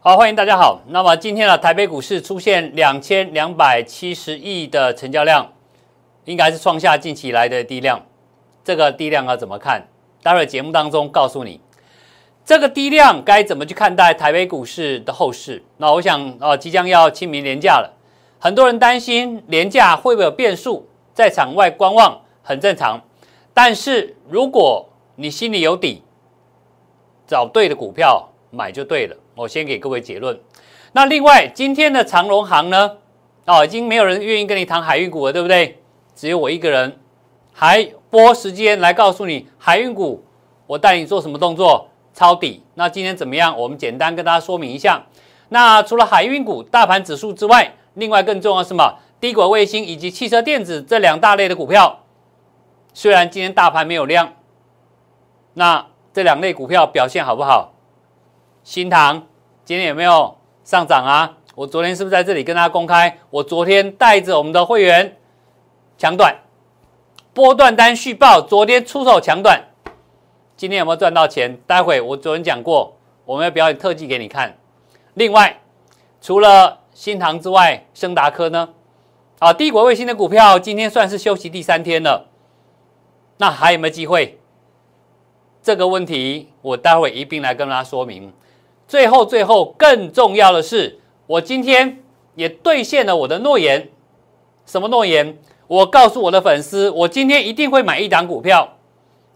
好，欢迎大家好。那么今天的台北股市出现两千两百七十亿的成交量，应该是创下近期来的低量。这个低量要怎么看？待会节目当中告诉你，这个低量该怎么去看待台北股市的后市。那我想，呃，即将要清明年假了，很多人担心年假会不会有变数，在场外观望很正常。但是如果你心里有底，找对的股票买就对了。我先给各位结论。那另外，今天的长荣行呢？哦，已经没有人愿意跟你谈海运股了，对不对？只有我一个人，还拨时间来告诉你海运股，我带你做什么动作？抄底。那今天怎么样？我们简单跟大家说明一下。那除了海运股、大盘指数之外，另外更重要什么？低轨卫星以及汽车电子这两大类的股票，虽然今天大盘没有量，那这两类股票表现好不好？新塘今天有没有上涨啊？我昨天是不是在这里跟大家公开？我昨天带着我们的会员抢短波段单续报，昨天出手抢短，今天有没有赚到钱？待会我昨天讲过，我们要表演特技给你看。另外，除了新塘之外，升达科呢？啊，帝国卫星的股票今天算是休息第三天了，那还有没有机会？这个问题我待会一并来跟大家说明。最后，最后更重要的是，我今天也兑现了我的诺言。什么诺言？我告诉我的粉丝，我今天一定会买一档股票，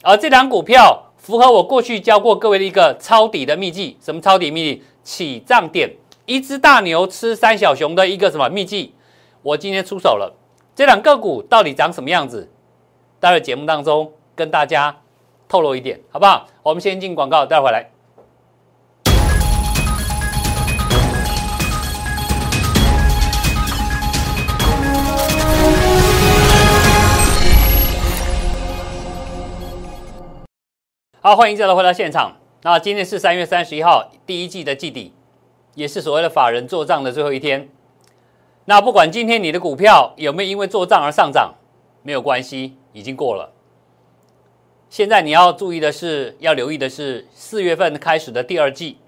而这档股票符合我过去教过各位的一个抄底的秘籍。什么抄底秘籍？起涨点，一只大牛吃三小熊的一个什么秘籍？我今天出手了。这两个股到底长什么样子？待会节目当中跟大家透露一点，好不好？我们先进广告，待会来。好，欢迎再来回到现场。那今天是三月三十一号，第一季的季底，也是所谓的法人做账的最后一天。那不管今天你的股票有没有因为做账而上涨，没有关系，已经过了。现在你要注意的是，要留意的是四月份开始的第二季，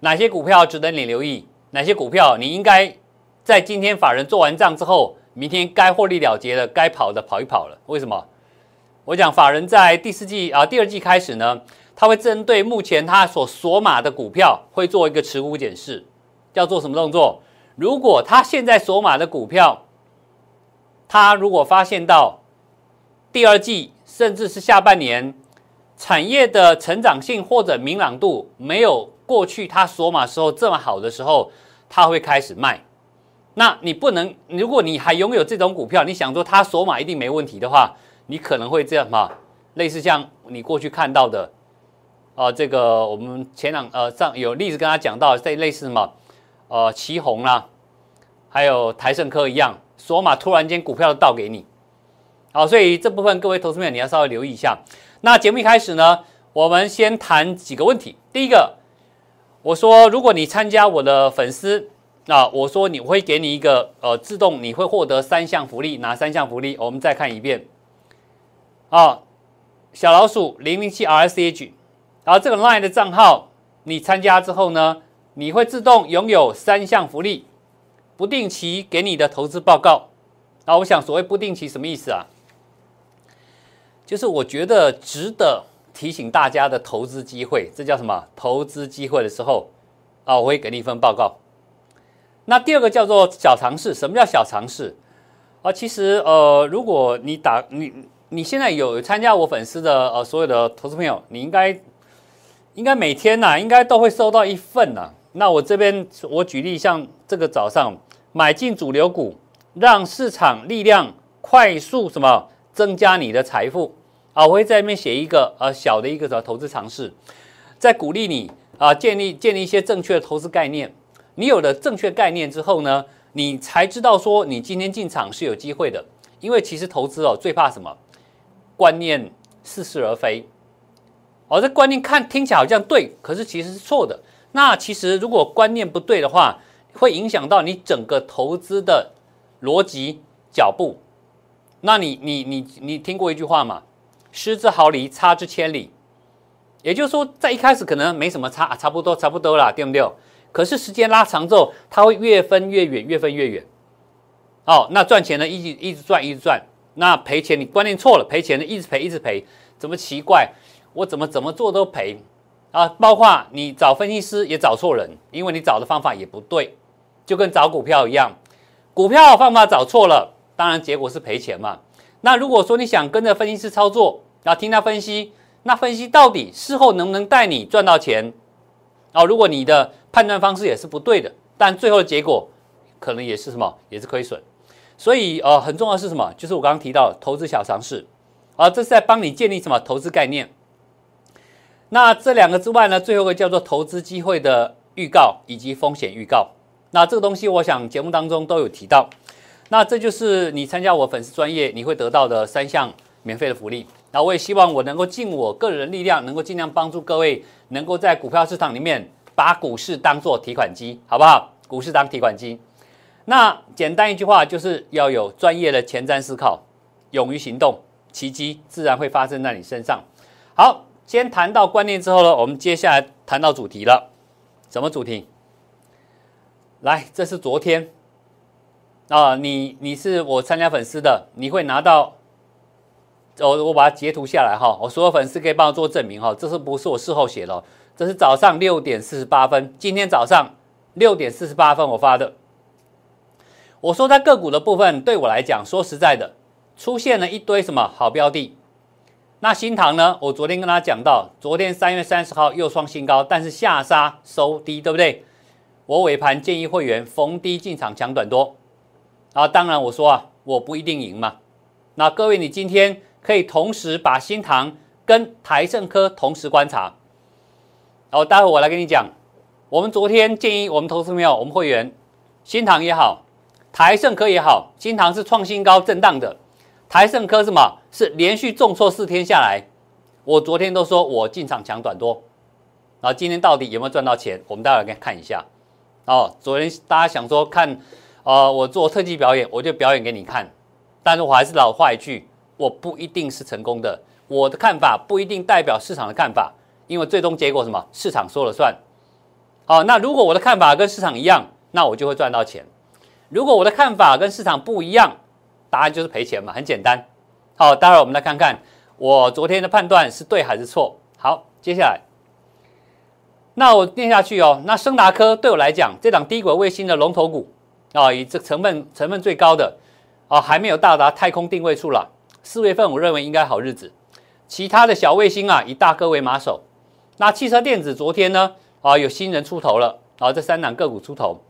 哪些股票值得你留意？哪些股票你应该在今天法人做完账之后，明天该获利了结的、该跑的跑一跑了？为什么？我讲法人在第四季啊，第二季开始呢，他会针对目前他所锁码的股票，会做一个持股检视，要做什么动作？如果他现在锁码的股票，他如果发现到第二季甚至是下半年产业的成长性或者明朗度没有过去他锁码时候这么好的时候，他会开始卖。那你不能，如果你还拥有这种股票，你想说他锁码一定没问题的话。你可能会这样嘛？类似像你过去看到的，啊，这个我们前两呃上有例子跟他讲到，这类似什么，呃，旗宏啦，还有台盛科一样，索马突然间股票倒给你，好，所以这部分各位投资友你要稍微留意一下。那节目一开始呢，我们先谈几个问题。第一个，我说如果你参加我的粉丝，那我说你会给你一个呃自动你会获得三项福利，哪三项福利？我们再看一遍。啊，小老鼠零零七 R S H，然后这个 Line 的账号，你参加之后呢，你会自动拥有三项福利，不定期给你的投资报告。啊，我想所谓不定期什么意思啊？就是我觉得值得提醒大家的投资机会，这叫什么？投资机会的时候，啊，我会给你一份报告。那第二个叫做小尝试，什么叫小尝试？啊，其实呃，如果你打你。你现在有参加我粉丝的呃所有的投资朋友，你应该应该每天呐，应该都会收到一份呐。那我这边我举例，像这个早上买进主流股，让市场力量快速什么增加你的财富啊！我会在那边写一个呃小的一个什么投资尝试，在鼓励你啊建立建立一些正确的投资概念。你有了正确概念之后呢，你才知道说你今天进场是有机会的。因为其实投资哦最怕什么？观念似是而非，哦，这观念看听起来好像对，可是其实是错的。那其实如果观念不对的话，会影响到你整个投资的逻辑脚步。那你你你你听过一句话吗？失之毫厘，差之千里。也就是说，在一开始可能没什么差，差不多差不多啦，对不对？可是时间拉长之后，它会越分越远，越分越远。哦，那赚钱呢，一直一直赚，一直赚。那赔钱，你观念错了，赔钱的一直赔，一直赔，怎么奇怪？我怎么怎么做都赔啊！包括你找分析师也找错人，因为你找的方法也不对，就跟找股票一样，股票方法找错了，当然结果是赔钱嘛。那如果说你想跟着分析师操作，然后听他分析，那分析到底事后能不能带你赚到钱？哦，如果你的判断方式也是不对的，但最后的结果可能也是什么，也是亏损。所以，呃，很重要是什么？就是我刚刚提到投资小常识，啊，这是在帮你建立什么投资概念。那这两个之外呢，最后一个叫做投资机会的预告以及风险预告。那这个东西，我想节目当中都有提到。那这就是你参加我粉丝专业，你会得到的三项免费的福利。那我也希望我能够尽我个人力量，能够尽量帮助各位，能够在股票市场里面把股市当做提款机，好不好？股市当提款机。那简单一句话，就是要有专业的前瞻思考，勇于行动，奇迹自然会发生在你身上。好，先谈到观念之后呢，我们接下来谈到主题了。什么主题？来，这是昨天啊，你你是我参加粉丝的，你会拿到，我我把它截图下来哈，我所有粉丝可以帮我做证明哈，这是不是我事后写的？这是早上六点四十八分，今天早上六点四十八分我发的。我说在个股的部分，对我来讲，说实在的，出现了一堆什么好标的。那新塘呢？我昨天跟他讲到，昨天三月三十号又创新高，但是下杀收低，对不对？我尾盘建议会员逢低进场抢短多。啊，当然我说啊，我不一定赢嘛。那各位，你今天可以同时把新塘跟台盛科同时观察。哦待会我来跟你讲，我们昨天建议我们投资朋友、我们会员，新塘也好。台盛科也好，新塘是创新高震荡的。台盛科什么？是连续重挫四天下来。我昨天都说我进场抢短多，然后今天到底有没有赚到钱？我们待会儿看一下。哦，昨天大家想说看，呃，我做特技表演，我就表演给你看。但是我还是老话一句，我不一定是成功的，我的看法不一定代表市场的看法，因为最终结果什么？市场说了算。好，那如果我的看法跟市场一样，那我就会赚到钱。如果我的看法跟市场不一样，答案就是赔钱嘛，很简单。好，待会儿我们来看看我昨天的判断是对还是错。好，接下来，那我念下去哦。那升达科对我来讲，这档低轨卫星的龙头股啊，以这成分成分最高的啊，还没有到达太空定位处了。四月份我认为应该好日子。其他的小卫星啊，以大哥为马首。那汽车电子昨天呢啊，有新人出头了啊，这三档个股出头。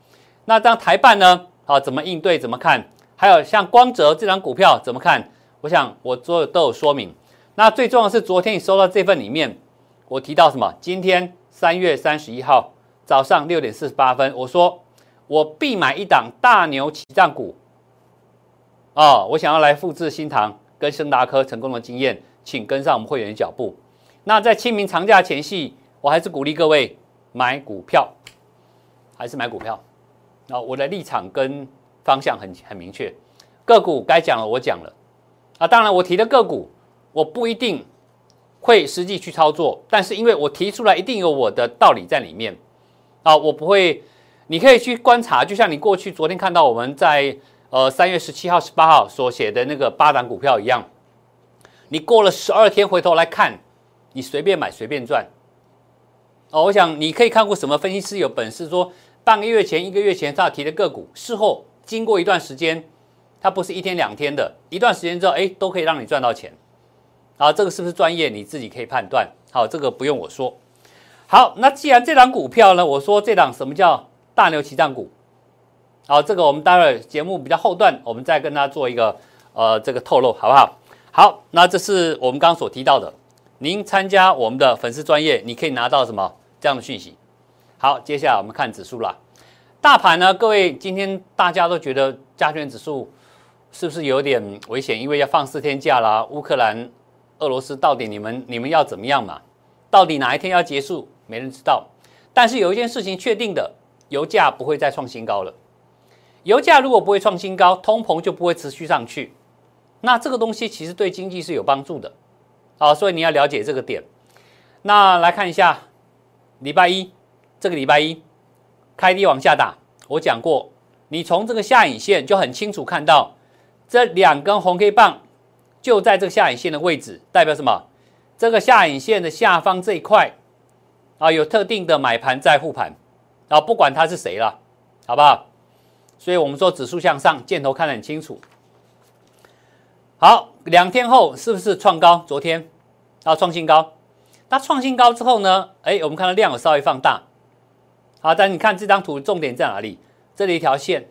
那当台办呢？好，怎么应对？怎么看？还有像光泽这张股票怎么看？我想我所有都有说明。那最重要的是，昨天你收到这份里面，我提到什么？今天三月三十一号早上六点四十八分，我说我必买一档大牛起涨股。哦，我想要来复制新塘跟盛达科成功的经验，请跟上我们会员的脚步。那在清明长假前夕，我还是鼓励各位买股票，还是买股票。啊，我的立场跟方向很很明确，个股该讲了我讲了，啊，当然我提的个股我不一定会实际去操作，但是因为我提出来一定有我的道理在里面，啊，我不会，你可以去观察，就像你过去昨天看到我们在呃三月十七号、十八号所写的那个八档股票一样，你过了十二天回头来看，你随便买随便赚，哦，我想你可以看过什么分析师有本事说。半个月前、一个月前他提的个股，事后经过一段时间，它不是一天两天的，一段时间之后，哎，都可以让你赚到钱。好，这个是不是专业？你自己可以判断。好，这个不用我说。好，那既然这档股票呢，我说这档什么叫大牛起涨股？好，这个我们待会节目比较后段，我们再跟大家做一个呃这个透露，好不好？好，那这是我们刚刚所提到的。您参加我们的粉丝专业，你可以拿到什么这样的讯息？好，接下来我们看指数啦。大盘呢，各位今天大家都觉得加权指数是不是有点危险？因为要放四天假啦。乌克兰、俄罗斯到底你们你们要怎么样嘛？到底哪一天要结束？没人知道。但是有一件事情确定的，油价不会再创新高了。油价如果不会创新高，通膨就不会持续上去。那这个东西其实对经济是有帮助的。好，所以你要了解这个点。那来看一下礼拜一。这个礼拜一，开低往下打。我讲过，你从这个下影线就很清楚看到，这两根红 K 棒就在这个下影线的位置，代表什么？这个下影线的下方这一块啊，有特定的买盘在护盘，啊，不管他是谁了，好不好？所以我们说指数向上，箭头看得很清楚。好，两天后是不是创高？昨天啊创新高，那创新高之后呢？哎，我们看到量有稍微放大。好，但你看这张图重点在哪里？这里一条线，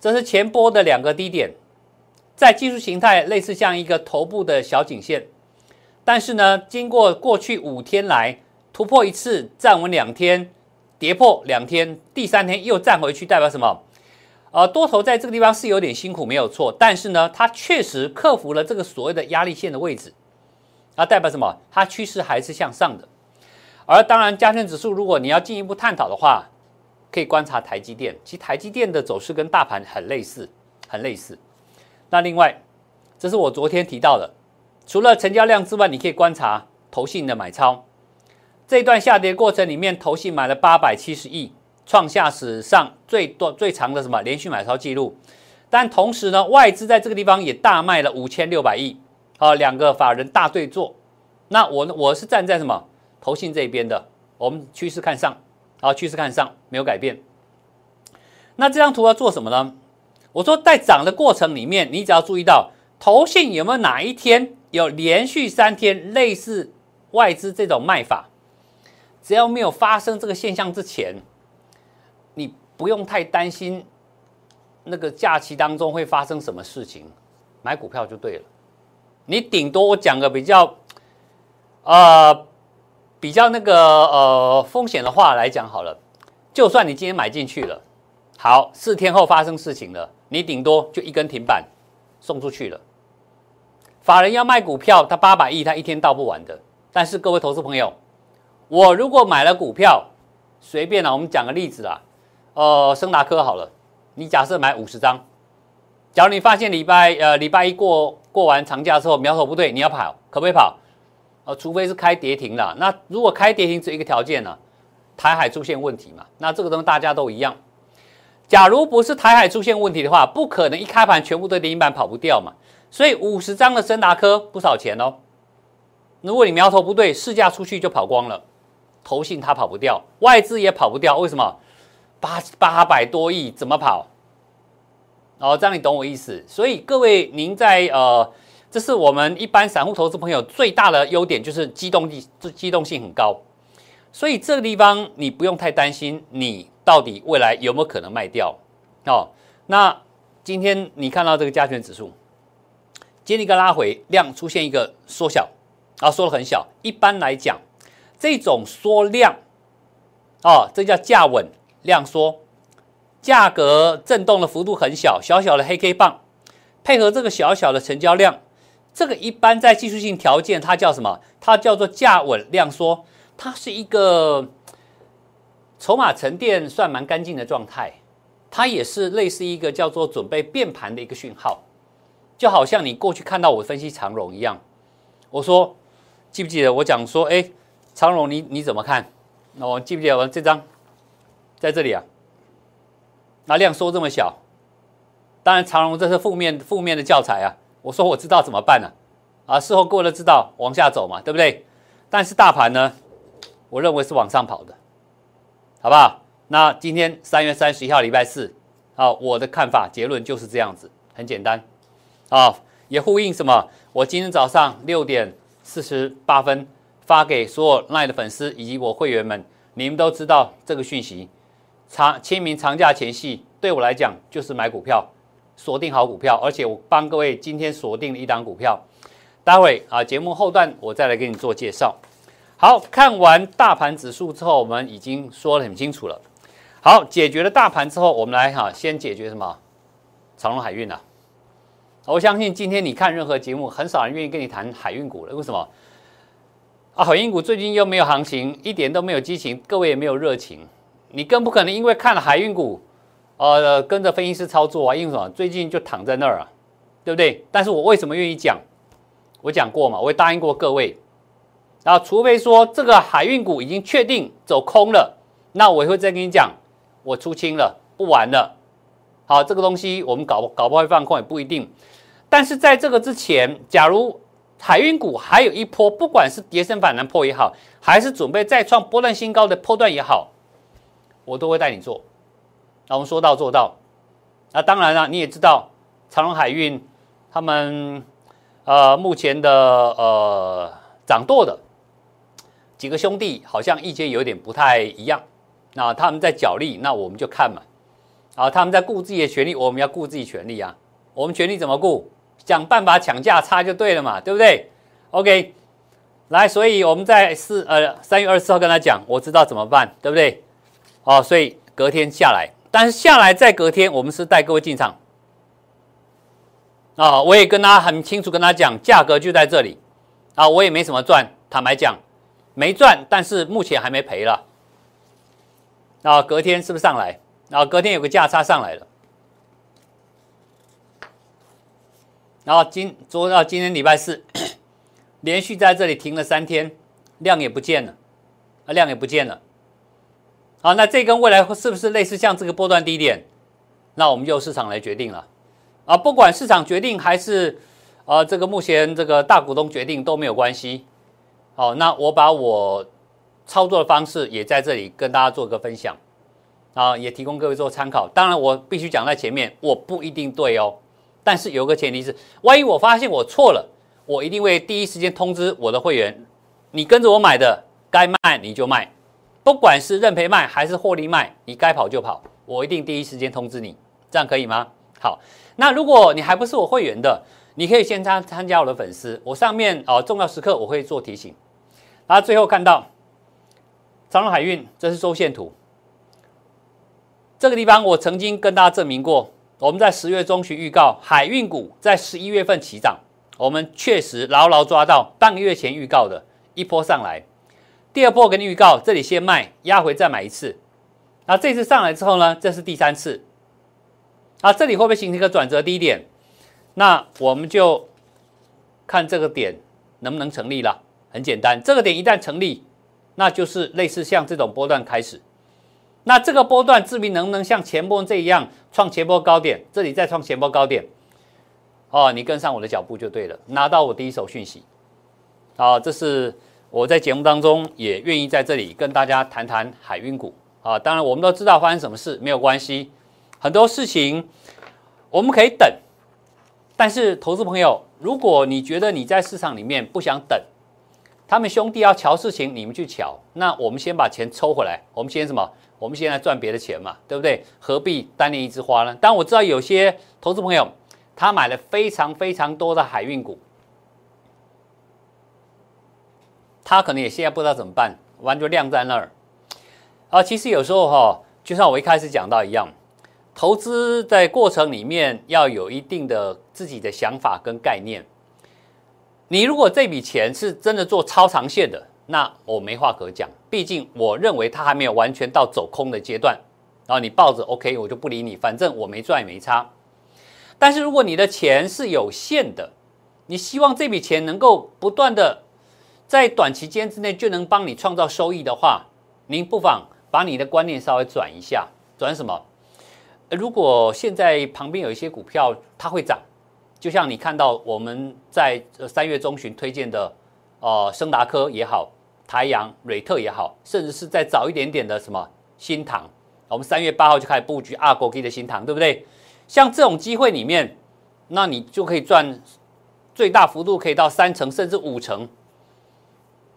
这是前波的两个低点，在技术形态类似像一个头部的小颈线，但是呢，经过过去五天来突破一次，站稳两天，跌破两天，第三天又站回去，代表什么？呃，多头在这个地方是有点辛苦，没有错。但是呢，它确实克服了这个所谓的压力线的位置，啊，代表什么？它趋势还是向上的。而当然，加权指数如果你要进一步探讨的话，可以观察台积电。其实台积电的走势跟大盘很类似，很类似。那另外，这是我昨天提到的，除了成交量之外，你可以观察投信的买超。这一段下跌过程里面，投信买了八百七十亿。创下史上最多最长的什么连续买超记录，但同时呢，外资在这个地方也大卖了五千六百亿，啊，两个法人大对坐。那我呢，我是站在什么投信这边的，我们趋势看上，啊，趋势看上没有改变。那这张图要做什么呢？我说在涨的过程里面，你只要注意到投信有没有哪一天有连续三天类似外资这种卖法，只要没有发生这个现象之前。你不用太担心那个假期当中会发生什么事情，买股票就对了。你顶多我讲个比较，呃，比较那个呃风险的话来讲好了。就算你今天买进去了，好，四天后发生事情了，你顶多就一根停板送出去了。法人要卖股票，他八百亿，他一天到不完的。但是各位投资朋友，我如果买了股票，随便啊，我们讲个例子啊。呃，升达科好了，你假设买五十张，假如你发现礼拜呃礼拜一过过完长假之后苗头不对，你要跑，可不可以跑？呃，除非是开跌停了。那如果开跌停只一个条件呢，台海出现问题嘛？那这个东西大家都一样。假如不是台海出现问题的话，不可能一开盘全部都跌停板跑不掉嘛。所以五十张的森达科不少钱哦。如果你苗头不对，市价出去就跑光了，投信它跑不掉，外资也跑不掉，为什么？八八百多亿怎么跑？哦，这样你懂我意思。所以各位，您在呃，这是我们一般散户投资朋友最大的优点，就是机动力，机动性很高。所以这个地方你不用太担心，你到底未来有没有可能卖掉？哦，那今天你看到这个加权指数，经历一个拉回，量出现一个缩小，啊，缩的很小。一般来讲，这种缩量，哦，这叫价稳。量缩，价格震动的幅度很小，小小的黑 K 棒，配合这个小小的成交量，这个一般在技术性条件，它叫什么？它叫做价稳量缩，它是一个筹码沉淀算蛮干净的状态，它也是类似一个叫做准备变盘的一个讯号，就好像你过去看到我分析长荣一样，我说记不记得我讲说，哎，长荣你你怎么看？那我记不记得我这张？在这里啊，那量缩这么小，当然长荣这是负面负面的教材啊。我说我知道怎么办呢？啊，事后过了知道往下走嘛，对不对？但是大盘呢，我认为是往上跑的，好不好？那今天三月三十一号礼拜四，啊，我的看法结论就是这样子，很简单，啊，也呼应什么？我今天早上六点四十八分发给所有 LINE 的粉丝以及我会员们，你们都知道这个讯息。长清明长假前夕，对我来讲就是买股票，锁定好股票，而且我帮各位今天锁定了一档股票。待会啊，节目后段我再来给你做介绍。好看完大盘指数之后，我们已经说得很清楚了。好，解决了大盘之后，我们来哈，先解决什么？长隆海运啊！我相信今天你看任何节目，很少人愿意跟你谈海运股了。为什么？啊，海运股最近又没有行情，一点都没有激情，各位也没有热情。你更不可能因为看了海运股，呃，跟着分析师操作啊，因为什么？最近就躺在那儿啊，对不对？但是我为什么愿意讲？我讲过嘛，我也答应过各位。然后，除非说这个海运股已经确定走空了，那我会再跟你讲，我出清了，不玩了。好，这个东西我们搞搞不会放空也不一定。但是在这个之前，假如海运股还有一波，不管是跌升反弹破也好，还是准备再创波段新高的波段也好，我都会带你做。那我们说到做到。那当然了，你也知道长荣海运他们呃目前的呃掌舵的几个兄弟好像意见有点不太一样。那他们在角力，那我们就看嘛。啊，他们在顾自己的权利，我们要顾自己权利啊。我们权利怎么顾？想办法抢价差就对了嘛，对不对？OK，来，所以我们在四呃三月二十四号跟他讲，我知道怎么办，对不对？哦，所以隔天下来，但是下来再隔天，我们是带各位进场。啊，我也跟他很清楚跟他讲，价格就在这里。啊，我也没什么赚，坦白讲，没赚，但是目前还没赔了。啊，隔天是不是上来？啊，隔天有个价差上来了。然后今昨到今天礼拜四，连续在这里停了三天，量也不见了，啊，量也不见了。好，那这根未来是不是类似像这个波段低点？那我们就市场来决定了。啊，不管市场决定还是啊这个目前这个大股东决定都没有关系。好，那我把我操作的方式也在这里跟大家做个分享，啊，也提供各位做参考。当然，我必须讲在前面，我不一定对哦。但是有个前提是，万一我发现我错了，我一定会第一时间通知我的会员。你跟着我买的，该卖你就卖，不管是认赔卖还是获利卖，你该跑就跑，我一定第一时间通知你，这样可以吗？好，那如果你还不是我会员的，你可以先参参加我的粉丝，我上面哦重要时刻我会做提醒。然后最后看到长隆海运，这是周线图，这个地方我曾经跟大家证明过。我们在十月中旬预告海运股在十一月份起涨，我们确实牢牢抓到半个月前预告的一波上来。第二波给你预告，这里先卖，压回再买一次。那这次上来之后呢？这是第三次。啊，这里会不会形成一个转折低点？那我们就看这个点能不能成立了。很简单，这个点一旦成立，那就是类似像这种波段开始。那这个波段至于能不能像前波这样创前波高点，这里再创前波高点，哦，你跟上我的脚步就对了，拿到我第一手讯息，啊，这是我在节目当中也愿意在这里跟大家谈谈海运股啊。当然我们都知道发生什么事没有关系，很多事情我们可以等，但是投资朋友，如果你觉得你在市场里面不想等，他们兄弟要瞧事情，你们去瞧，那我们先把钱抽回来，我们先什么？我们现在赚别的钱嘛，对不对？何必单恋一枝花呢？但我知道有些投资朋友，他买了非常非常多的海运股，他可能也现在不知道怎么办，完就晾在那儿。啊，其实有时候哈，就像我一开始讲到一样，投资在过程里面要有一定的自己的想法跟概念。你如果这笔钱是真的做超长线的。那我没话可讲，毕竟我认为它还没有完全到走空的阶段。然后你抱着 OK，我就不理你，反正我没赚也没差。但是如果你的钱是有限的，你希望这笔钱能够不断的在短期间之内就能帮你创造收益的话，您不妨把你的观念稍微转一下，转什么？如果现在旁边有一些股票它会涨，就像你看到我们在三月中旬推荐的。哦，升达科也好，台阳、瑞特也好，甚至是再早一点点的什么新塘，我们三月八号就开始布局阿国 K 的新塘，对不对？像这种机会里面，那你就可以赚最大幅度可以到三成甚至五成。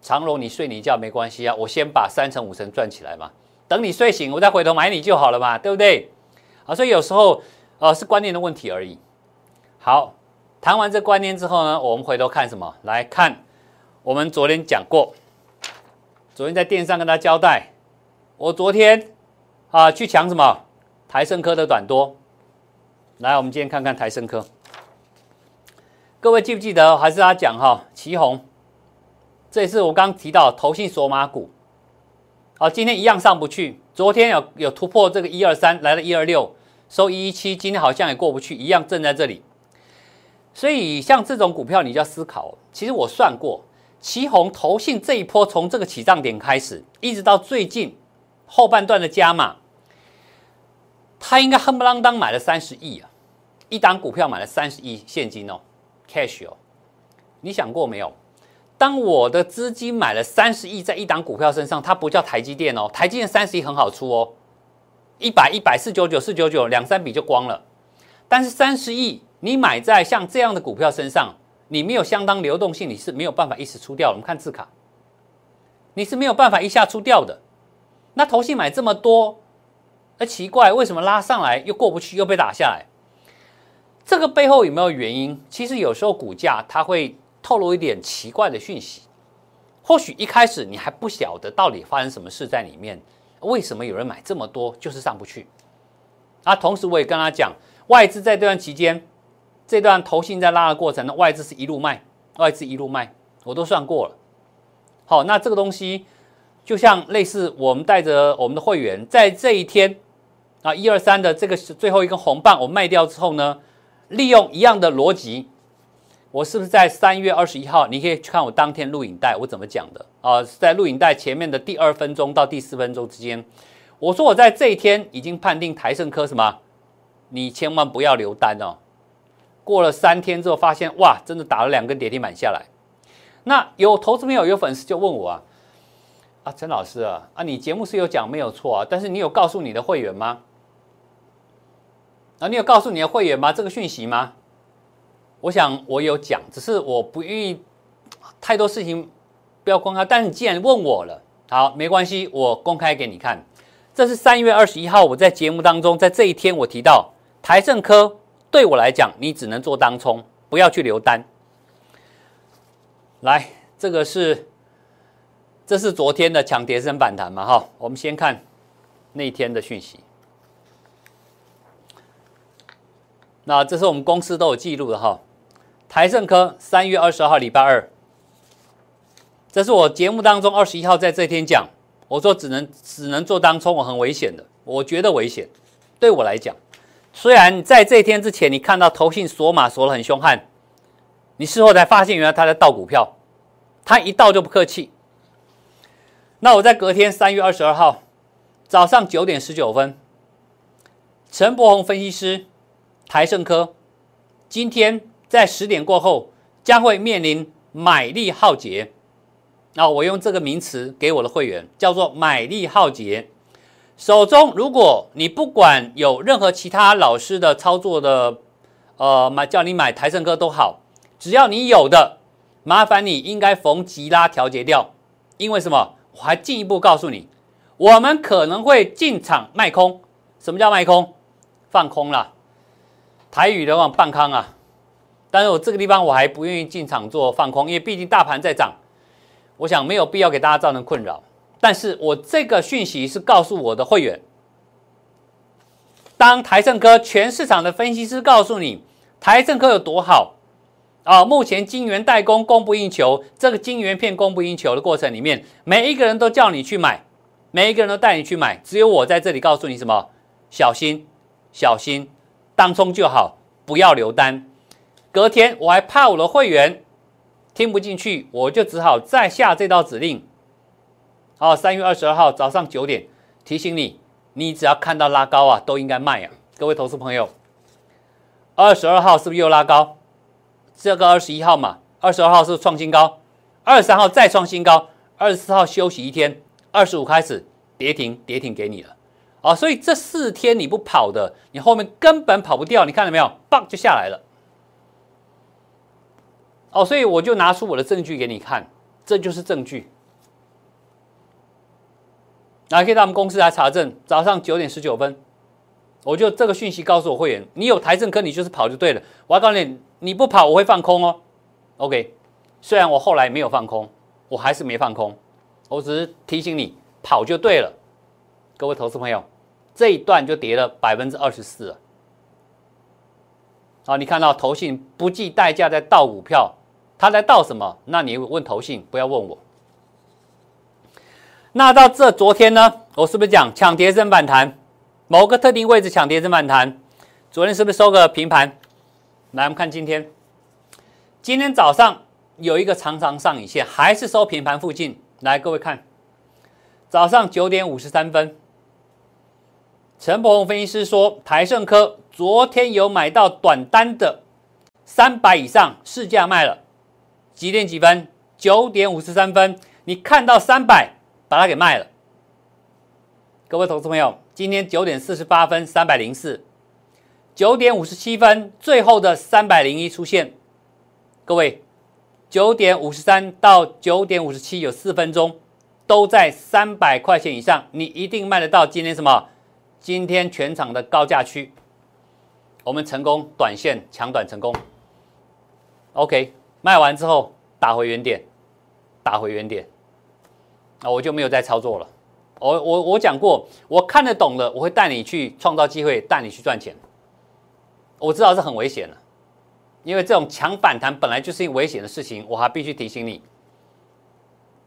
长荣你睡你一觉没关系啊，我先把三成五成赚起来嘛，等你睡醒，我再回头买你就好了嘛，对不对？啊，所以有时候呃是观念的问题而已。好，谈完这观念之后呢，我们回头看什么？来看。我们昨天讲过，昨天在电上跟他交代，我昨天啊去抢什么台盛科的短多，来，我们今天看看台盛科，各位记不记得？还是他讲哈，旗红，这也是我刚提到投信索马股，好，今天一样上不去，昨天有有突破这个一二三，来了一二六，收一一七，今天好像也过不去，一样正在这里，所以像这种股票，你就要思考，其实我算过。旗宏投信这一波从这个起涨点开始，一直到最近后半段的加码，他应该恨不啷当买了三十亿啊，一档股票买了三十亿现金哦，cash 哦，你想过没有？当我的资金买了三十亿在一档股票身上，它不叫台积电哦，台积电三十亿很好出哦，一百一百四九九四九九两三笔就光了，但是三十亿你买在像这样的股票身上，你没有相当流动性，你是没有办法一时出掉。我们看字卡，你是没有办法一下出掉的。那投信买这么多，那奇怪为什么拉上来又过不去，又被打下来？这个背后有没有原因？其实有时候股价它会。透露一点奇怪的讯息，或许一开始你还不晓得到底发生什么事在里面，为什么有人买这么多就是上不去？啊，同时我也跟他讲，外资在这段期间，这段投信在拉的过程呢，外资是一路卖，外资一路卖，我都算过了。好，那这个东西就像类似我们带着我们的会员在这一天啊，一二三的这个是最后一根红棒，我卖掉之后呢，利用一样的逻辑。我是不是在三月二十一号？你可以去看我当天录影带，我怎么讲的啊？在录影带前面的第二分钟到第四分钟之间，我说我在这一天已经判定台盛科什么？你千万不要留单哦。过了三天之后，发现哇，真的打了两根跌停板下来。那有投资朋友、有粉丝就问我啊，啊，陈老师啊，啊，你节目是有讲没有错啊？但是你有告诉你的会员吗？啊，你有告诉你的会员吗？这个讯息吗？我想我有讲，只是我不愿意太多事情不要公开。但你既然问我了，好，没关系，我公开给你看。这是三月二十一号，我在节目当中，在这一天我提到台盛科对我来讲，你只能做当冲，不要去留单。来，这个是这是昨天的抢跌升反弹嘛？哈，我们先看那天的讯息。那这是我们公司都有记录的哈。台盛科三月二十号礼拜二，这是我节目当中二十一号在这天讲，我说只能只能做当冲，我很危险的，我觉得危险。对我来讲，虽然在这天之前你看到投信锁码锁的很凶悍，你事后才发现原来他在倒股票，他一倒就不客气。那我在隔天三月二十二号早上九点十九分，陈柏宏分析师，台盛科今天。在十点过后将会面临买力浩劫，那我用这个名词给我的会员叫做买力浩劫。手中如果你不管有任何其他老师的操作的，呃，买叫你买台盛科都好，只要你有的，麻烦你应该逢急拉调节掉，因为什么？我还进一步告诉你，我们可能会进场卖空。什么叫卖空？放空了。台语的话，半康啊。但是我这个地方我还不愿意进场做放空，因为毕竟大盘在涨，我想没有必要给大家造成困扰。但是我这个讯息是告诉我的会员，当台盛科全市场的分析师告诉你台盛科有多好啊，目前晶圆代工供不应求，这个晶圆片供不应求的过程里面，每一个人都叫你去买，每一个人都带你去买，只有我在这里告诉你什么？小心，小心，当中就好，不要留单。隔天我还怕我的会员听不进去，我就只好再下这道指令。好，三月二十二号早上九点提醒你，你只要看到拉高啊，都应该卖啊。各位投资朋友，二十二号是不是又拉高？这个二十一号嘛，二十二号是创新高，二十三号再创新高，二十四号休息一天，二十五开始跌停，跌停给你了。啊，所以这四天你不跑的，你后面根本跑不掉。你看到没有？棒就下来了。哦，所以我就拿出我的证据给你看，这就是证据。那可以到我们公司来查证。早上九点十九分，我就这个讯息告诉我会员：你有台证科，你就是跑就对了。我要告诉你，你不跑我会放空哦。OK，虽然我后来没有放空，我还是没放空，我只是提醒你跑就对了。各位投资朋友，这一段就跌了百分之二十四了。啊，你看到投信不计代价在倒股票。他在倒什么？那你问投信，不要问我。那到这昨天呢？我是不是讲抢跌升反弹？某个特定位置抢跌升反弹？昨天是不是收个平盘？来，我们看今天。今天早上有一个长长上影线，还是收平盘附近。来，各位看，早上九点五十三分，陈柏宏分析师说，台盛科昨天有买到短单的三百以上市价卖了，几点几分？九点五十三分，你看到三百，把它给卖了。各位投资朋友，今天九点四十八分，三百零四，九点五十七分，最后的三百零一出现。各位，九点五十三到九点五十七有四分钟，都在三百块钱以上，你一定卖得到。今天什么？今天全场的高价区，我们成功短线抢短成功。OK，卖完之后打回原点，打回原点，那我就没有再操作了。我我我讲过，我看得懂的，我会带你去创造机会，带你去赚钱。我知道是很危险的，因为这种强反弹本来就是一危险的事情，我还必须提醒你。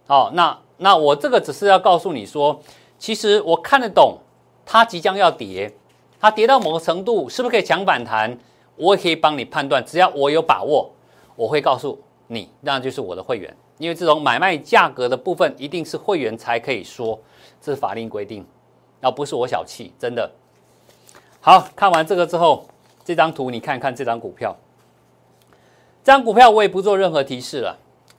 好，那那我这个只是要告诉你说，其实我看得懂，它即将要跌，它跌到某个程度，是不是可以强反弹？我也可以帮你判断，只要我有把握，我会告诉你，那就是我的会员，因为这种买卖价格的部分，一定是会员才可以说。这是法令规定，而不是我小气，真的。好看完这个之后，这张图你看看这张股票，这张股票我也不做任何提示了。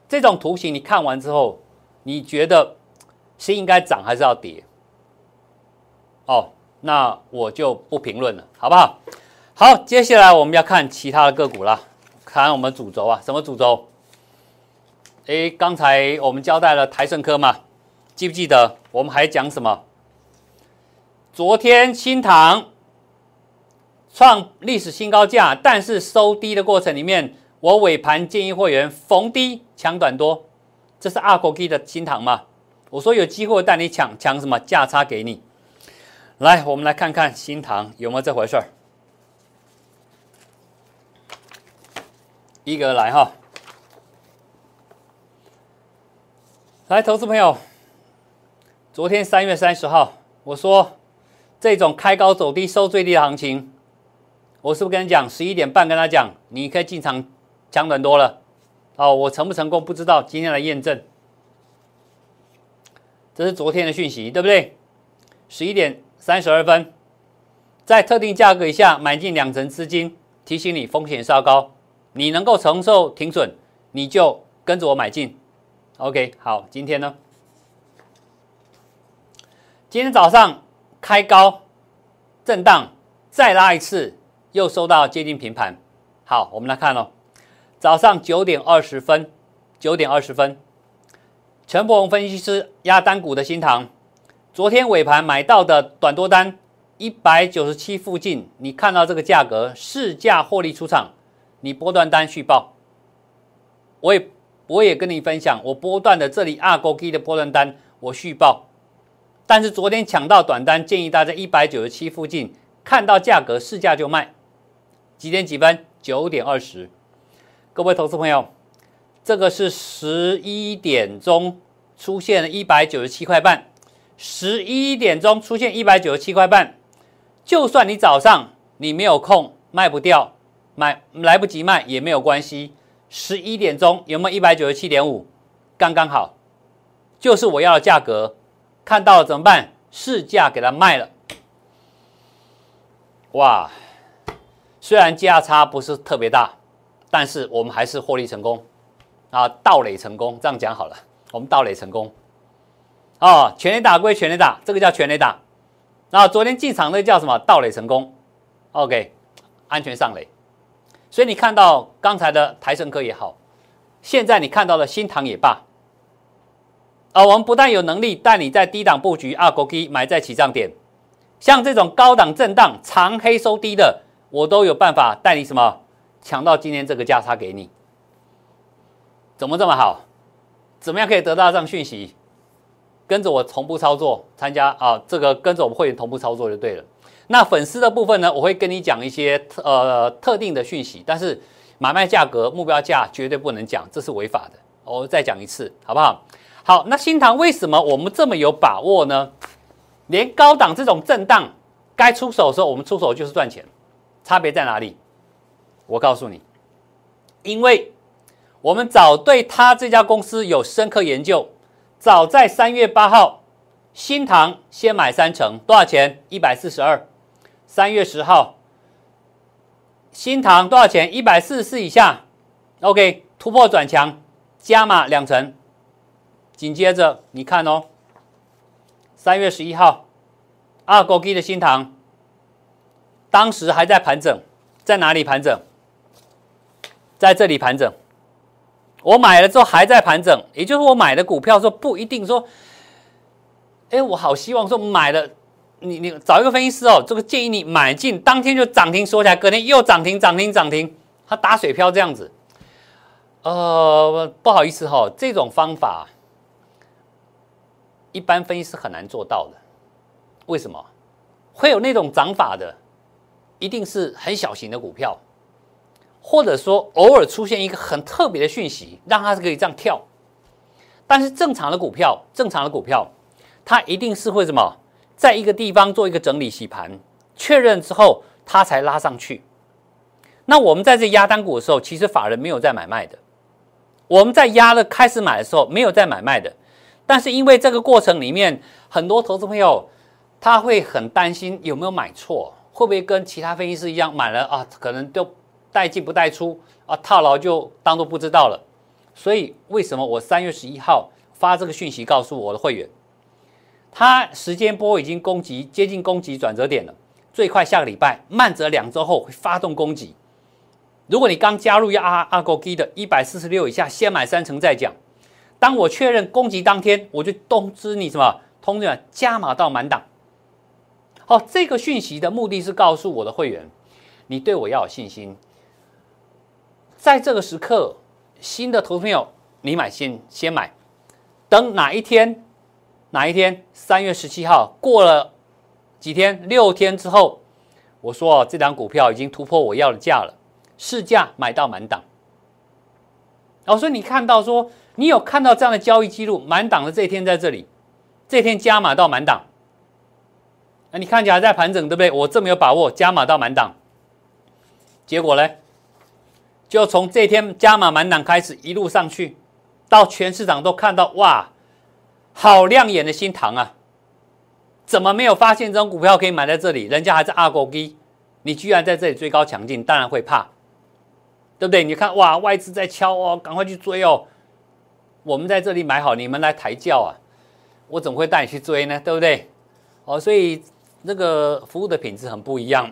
这种图形你看完之后，你觉得是应该涨还是要跌？哦，那我就不评论了，好不好？好，接下来我们要看其他的个股了，看我们主轴啊，什么主轴？哎，刚才我们交代了台盛科嘛。记不记得我们还讲什么？昨天新塘创历史新高价，但是收低的过程里面，我尾盘建议会员逢低抢短多，这是二国 K 的新塘嘛？我说有机会带你抢抢什么价差给你。来，我们来看看新塘有没有这回事儿。一个来哈，来，投资朋友。昨天三月三十号，我说这种开高走低收最低的行情，我是不是跟你讲十一点半跟他讲，你可以进场抢短多了？哦，我成不成功不知道，今天来验证。这是昨天的讯息，对不对？十一点三十二分，在特定价格以下买进两成资金，提醒你风险稍高，你能够承受停损，你就跟着我买进。OK，好，今天呢？今天早上开高震荡，再拉一次，又收到接近平盘。好，我们来看哦，早上九点二十分，九点二十分，陈柏宏分析师压单股的新塘，昨天尾盘买到的短多单一百九十七附近，你看到这个价格市价获利出场，你波段单续报。我也我也跟你分享，我波段的这里二勾 K 的波段单我续报。但是昨天抢到短单，建议大家一百九十七附近看到价格市价就卖。几点几分？九点二十。各位投资朋友，这个是十一点钟出现了一百九十七块半。十一点钟出现一百九十七块半，就算你早上你没有空卖不掉，买来不及卖也没有关系。十一点钟有没有一百九十七点五？刚刚好，就是我要的价格。看到了怎么办？市价给它卖了，哇！虽然价差不是特别大，但是我们还是获利成功啊，倒垒成功。这样讲好了，我们倒垒成功哦，全垒打归全垒打，这个叫全垒打。那昨天进场那叫什么？倒垒成功。OK，安全上垒。所以你看到刚才的台盛科也好，现在你看到的新塘也罢。而我们不但有能力带你在低档布局二国 K 买在起涨点，像这种高档震荡长黑收低的，我都有办法带你什么抢到今天这个价差给你。怎么这么好？怎么样可以得到这样讯息？跟着我同步操作，参加啊，这个跟着我们会员同步操作就对了。那粉丝的部分呢，我会跟你讲一些呃特定的讯息，但是买卖价格目标价绝对不能讲，这是违法的。我再讲一次，好不好？好，那新塘为什么我们这么有把握呢？连高档这种震荡，该出手的时候我们出手就是赚钱，差别在哪里？我告诉你，因为我们早对他这家公司有深刻研究，早在三月八号新塘先买三成，多少钱？一百四十二。三月十号，新塘多少钱？一百四十四以下。OK，突破转强，加码两成。紧接着你看哦，三月十一号，二狗基的新塘，当时还在盘整，在哪里盘整？在这里盘整。我买了之后还在盘整，也就是我买的股票说不一定说，哎，我好希望说买了，你你找一个分析师哦，这个建议你买进当天就涨停说起来，隔天又涨停涨停涨停，它打水漂这样子，呃，不好意思哈，这种方法一般分析师很难做到的，为什么？会有那种涨法的，一定是很小型的股票。或者说偶尔出现一个很特别的讯息，让它可以这样跳，但是正常的股票，正常的股票，它一定是会什么，在一个地方做一个整理洗盘，确认之后，它才拉上去。那我们在这压单股的时候，其实法人没有在买卖的，我们在压了开始买的时候没有在买卖的，但是因为这个过程里面，很多投资朋友他会很担心有没有买错，会不会跟其他分析师一样买了啊，可能都。带进不带出啊，套牢就当做不知道了。所以为什么我三月十一号发这个讯息告诉我的会员，他时间波已经攻击接近攻击转折点了，最快下个礼拜，慢则两周后会发动攻击。如果你刚加入阿阿狗基的一百四十六以下，先买三成再讲。当我确认攻击当天，我就通知你什么？通知你加码到满档。好，这个讯息的目的是告诉我的会员，你对我要有信心。在这个时刻，新的投资朋友，你买先先买，等哪一天，哪一天？三月十七号过了几天，六天之后，我说这张股票已经突破我要的价了，市价买到满档。我说你看到说，你有看到这样的交易记录，满档的这一天在这里，这天加码到满档，那你看起来在盘整，对不对？我这么有把握，加码到满档，结果呢？就从这天加码满档开始，一路上去，到全市场都看到哇，好亮眼的新塘啊！怎么没有发现这种股票可以买在这里？人家还是二狗基，你居然在这里追高抢进，当然会怕，对不对？你看哇，外资在敲哦，赶快去追哦！我们在这里买好，你们来抬轿啊！我怎么会带你去追呢？对不对？哦，所以那个服务的品质很不一样，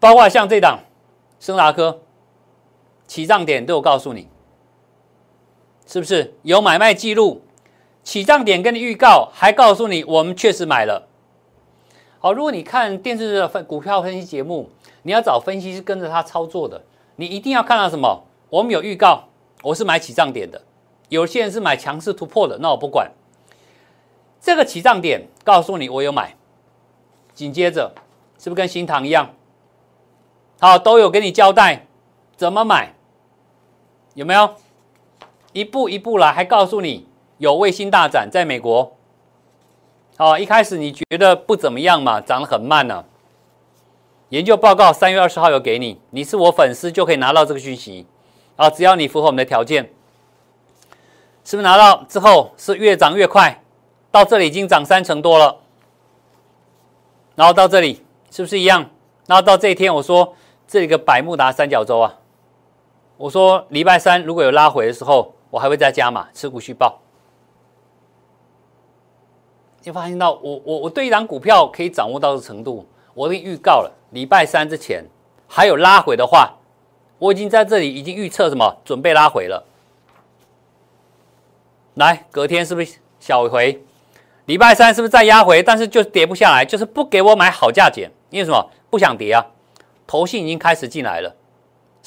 包括像这档生达科。起涨点都有告诉你，是不是有买卖记录？起涨点跟你预告，还告诉你我们确实买了。好，如果你看电视的分股票分析节目，你要找分析师跟着他操作的，你一定要看到什么？我们有预告，我是买起涨点的。有些人是买强势突破的，那我不管。这个起涨点告诉你我有买，紧接着是不是跟新塘一样？好，都有给你交代怎么买。有没有一步一步来？还告诉你有卫星大展在美国。哦，一开始你觉得不怎么样嘛，涨得很慢呢。研究报告三月二十号有给你，你是我粉丝就可以拿到这个讯息。啊，只要你符合我们的条件，是不是拿到之后是越涨越快？到这里已经涨三成多了，然后到这里是不是一样？然后到这一天我说这个百慕达三角洲啊。我说礼拜三如果有拉回的时候，我还会再加码持股续报。你发现到我我我对一档股票可以掌握到的程度，我已经预告了。礼拜三之前还有拉回的话，我已经在这里已经预测什么准备拉回了。来，隔天是不是小回？礼拜三是不是再压回？但是就跌不下来，就是不给我买好价钱，因为什么？不想跌啊。头信已经开始进来了。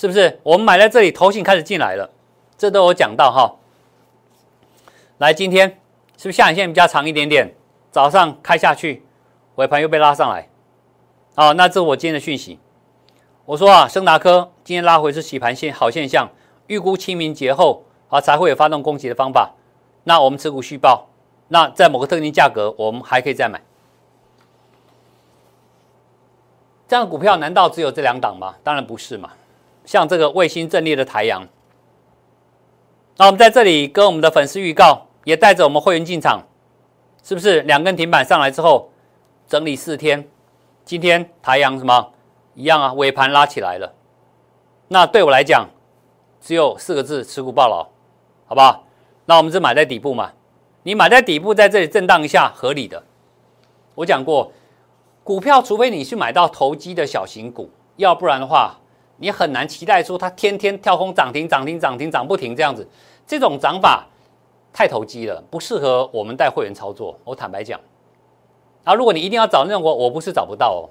是不是我们买在这里，投信开始进来了？这都有讲到哈。来，今天是不是下影线比较长一点点？早上开下去，尾盘又被拉上来。好，那这是我今天的讯息。我说啊，升达科今天拉回是洗盘现好现象，预估清明节后啊才会有发动攻击的方法。那我们持股续报，那在某个特定价格，我们还可以再买。这样股票难道只有这两档吗？当然不是嘛。像这个卫星阵列的太阳，那我们在这里跟我们的粉丝预告，也带着我们会员进场。是不是两根停板上来之后整理四天？今天台阳什么一样啊？尾盘拉起来了。那对我来讲，只有四个字：持股暴牢，好不好？那我们是买在底部嘛？你买在底部，在这里震荡一下，合理的。我讲过，股票除非你去买到投机的小型股，要不然的话，你很难期待说它天天跳空涨停、涨停、涨停、涨不停这样子。这种涨法太投机了，不适合我们带会员操作。我坦白讲，啊，如果你一定要找那种我，我不是找不到哦，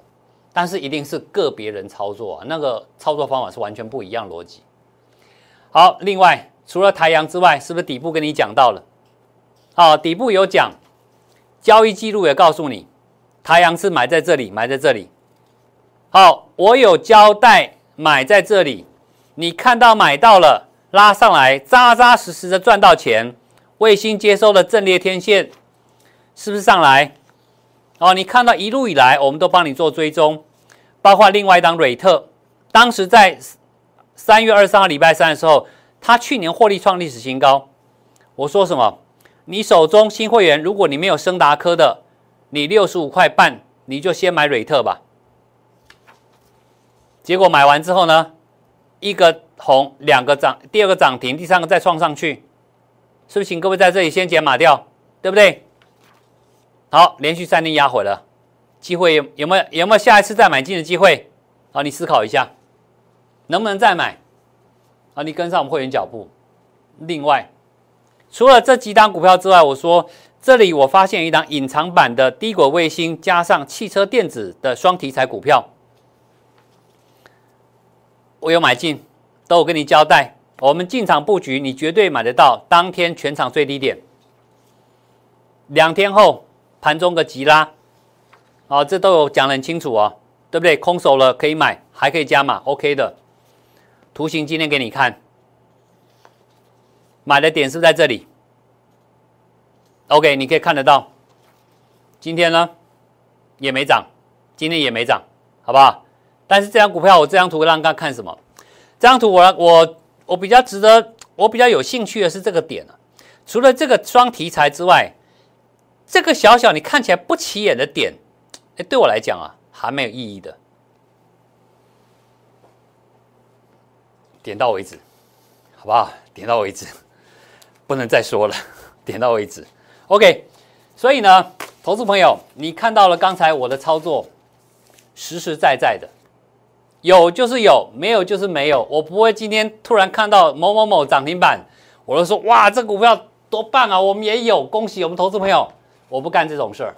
但是一定是个别人操作啊，那个操作方法是完全不一样逻辑。好，另外除了台阳之外，是不是底部跟你讲到了？好，底部有讲，交易记录也告诉你，台阳是买在这里，买在这里。好，我有交代买在这里，你看到买到了，拉上来，扎扎实实的赚到钱。卫星接收的阵列天线是不是上来？哦，你看到一路以来，我们都帮你做追踪，包括另外一档瑞特，当时在三月二十三号礼拜三的时候，它去年获利创历史新高。我说什么？你手中新会员，如果你没有升达科的，你六十五块半，你就先买瑞特吧。结果买完之后呢，一个红，两个涨，第二个涨停，第三个再创上去，是不是？请各位在这里先减码掉，对不对？好，连续三天压回了，机会有有没有有没有下一次再买进的机会？好，你思考一下，能不能再买？啊，你跟上我们会员脚步。另外。除了这几档股票之外，我说这里我发现一档隐藏版的低轨卫星加上汽车电子的双题材股票，我有买进，都有跟你交代。我们进场布局，你绝对买得到当天全场最低点。两天后盘中个急拉，啊，这都有讲得很清楚哦，对不对？空手了可以买，还可以加码，OK 的。图形今天给你看。买的点是在这里，OK，你可以看得到。今天呢也没涨，今天也没涨，好不好？但是这张股票，我这张图让大家看什么？这张图我我我比较值得，我比较有兴趣的是这个点啊。除了这个双题材之外，这个小小你看起来不起眼的点，哎，对我来讲啊，还没有意义的。点到为止，好不好？点到为止。不能再说了，点到为止。OK，所以呢，投资朋友，你看到了刚才我的操作，实实在在的，有就是有，没有就是没有。我不会今天突然看到某某某涨停板，我就说哇，这股票多棒啊！我们也有，恭喜我们投资朋友。我不干这种事儿。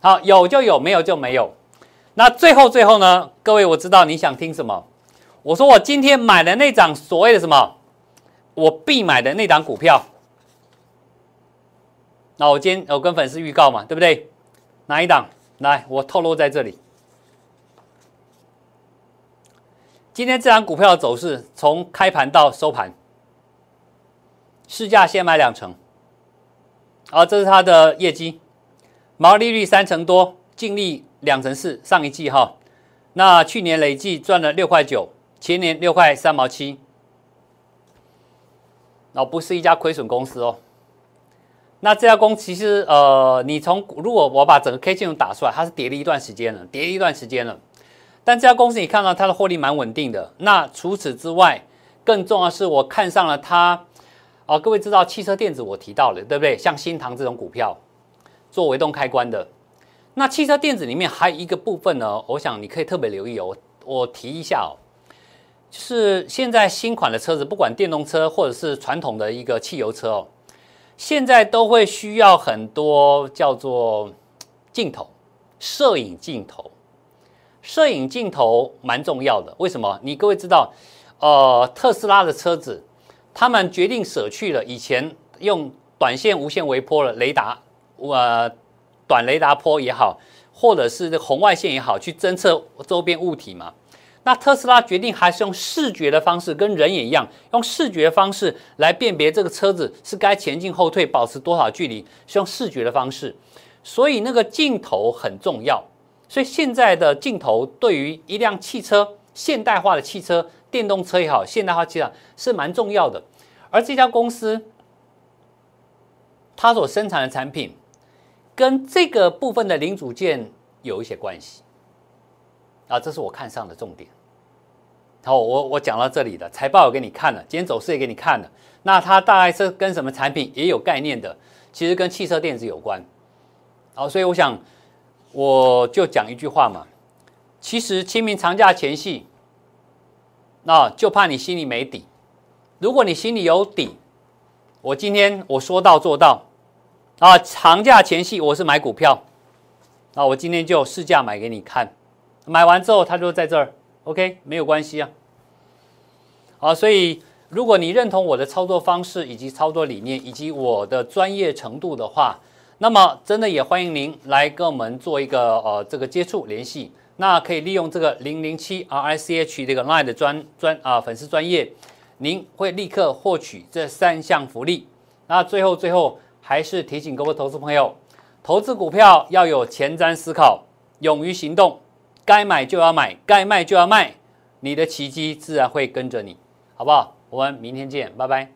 好，有就有，没有就没有。那最后最后呢，各位，我知道你想听什么。我说我今天买的那张所谓的什么？我必买的那档股票，那我今天我跟粉丝预告嘛，对不对？哪一档？来，我透露在这里。今天这档股票的走势，从开盘到收盘，市价先买两成，啊，这是它的业绩，毛利率三成多，净利两成四，上一季哈，那去年累计赚了六块九，前年六块三毛七。哦，不是一家亏损公司哦。那这家公司其实，呃，你从如果我把整个 K 线图打出来，它是跌了一段时间了，跌了一段时间了。但这家公司你看到它的获利蛮稳定的。那除此之外，更重要是我看上了它。哦，各位知道汽车电子我提到了，对不对？像新唐这种股票做微动开关的。那汽车电子里面还有一个部分呢，我想你可以特别留意哦。我提一下哦。就是现在新款的车子，不管电动车或者是传统的一个汽油车哦，现在都会需要很多叫做镜头，摄影镜头，摄影镜头蛮重要的。为什么？你各位知道，呃，特斯拉的车子，他们决定舍去了以前用短线无线微波的雷达，呃，短雷达波也好，或者是红外线也好，去侦测周边物体嘛。那特斯拉决定还是用视觉的方式，跟人也一样，用视觉的方式来辨别这个车子是该前进后退，保持多少距离，是用视觉的方式。所以那个镜头很重要。所以现在的镜头对于一辆汽车现代化的汽车，电动车也好，现代化汽车是蛮重要的。而这家公司，它所生产的产品跟这个部分的零组件有一些关系啊，这是我看上的重点。好，我我讲到这里的财报我给你看了，今天走势也给你看了。那它大概是跟什么产品也有概念的，其实跟汽车电子有关。好，所以我想我就讲一句话嘛，其实清明长假前夕，那就怕你心里没底。如果你心里有底，我今天我说到做到啊！长假前夕我是买股票，啊，我今天就试价买给你看，买完之后它就在这儿，OK，没有关系啊。好，所以如果你认同我的操作方式以及操作理念以及我的专业程度的话，那么真的也欢迎您来跟我们做一个呃这个接触联系。那可以利用这个零零七 R I C H 这个 Line 的专专啊粉丝专业。您会立刻获取这三项福利。那最后最后还是提醒各位投资朋友，投资股票要有前瞻思考，勇于行动，该买就要买，该卖就要卖，你的奇迹自然会跟着你，好不好？我们明天见，拜拜。